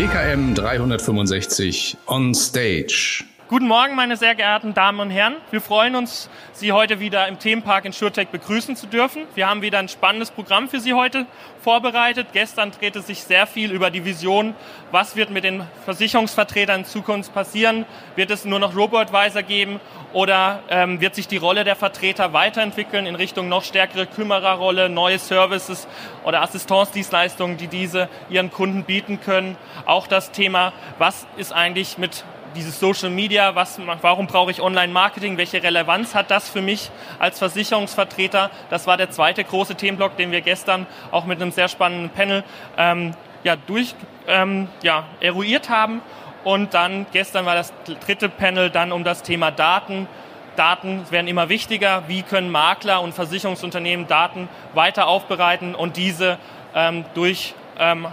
AM 365 on stage. Guten Morgen, meine sehr geehrten Damen und Herren. Wir freuen uns, Sie heute wieder im Themenpark in SureTech begrüßen zu dürfen. Wir haben wieder ein spannendes Programm für Sie heute vorbereitet. Gestern drehte sich sehr viel über die Vision, was wird mit den Versicherungsvertretern in Zukunft passieren. Wird es nur noch Robo-Advisor geben oder ähm, wird sich die Rolle der Vertreter weiterentwickeln in Richtung noch stärkere Kümmererrolle, neue Services oder Assistenzdienstleistungen, die diese ihren Kunden bieten können. Auch das Thema, was ist eigentlich mit dieses Social Media, was, warum brauche ich Online-Marketing, welche Relevanz hat das für mich als Versicherungsvertreter? Das war der zweite große Themenblock, den wir gestern auch mit einem sehr spannenden Panel ähm, ja, durch ähm, ja, eruiert haben. Und dann gestern war das dritte Panel dann um das Thema Daten. Daten werden immer wichtiger. Wie können Makler und Versicherungsunternehmen Daten weiter aufbereiten und diese ähm, durch ähm,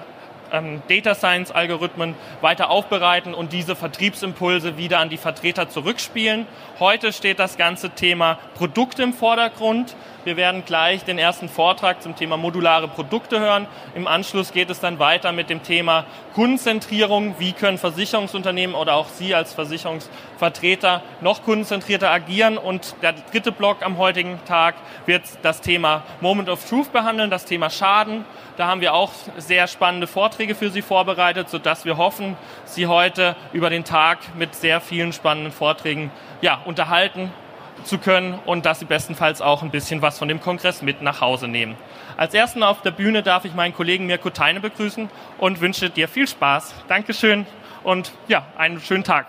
ähm, Data Science Algorithmen weiter aufbereiten und diese Vertriebsimpulse wieder an die Vertreter zurückspielen. Heute steht das ganze Thema Produkte im Vordergrund. Wir werden gleich den ersten Vortrag zum Thema modulare Produkte hören. Im Anschluss geht es dann weiter mit dem Thema Kundenzentrierung. Wie können Versicherungsunternehmen oder auch Sie als Versicherungsvertreter noch kundenzentrierter agieren? Und der dritte Block am heutigen Tag wird das Thema Moment of Truth behandeln, das Thema Schaden. Da haben wir auch sehr spannende Vorträge für Sie vorbereitet, sodass wir hoffen, Sie heute über den Tag mit sehr vielen spannenden Vorträgen ja, unterhalten zu können und dass Sie bestenfalls auch ein bisschen was von dem Kongress mit nach Hause nehmen. Als ersten auf der Bühne darf ich meinen Kollegen Mirko Teine begrüßen und wünsche dir viel Spaß. Dankeschön und ja, einen schönen Tag.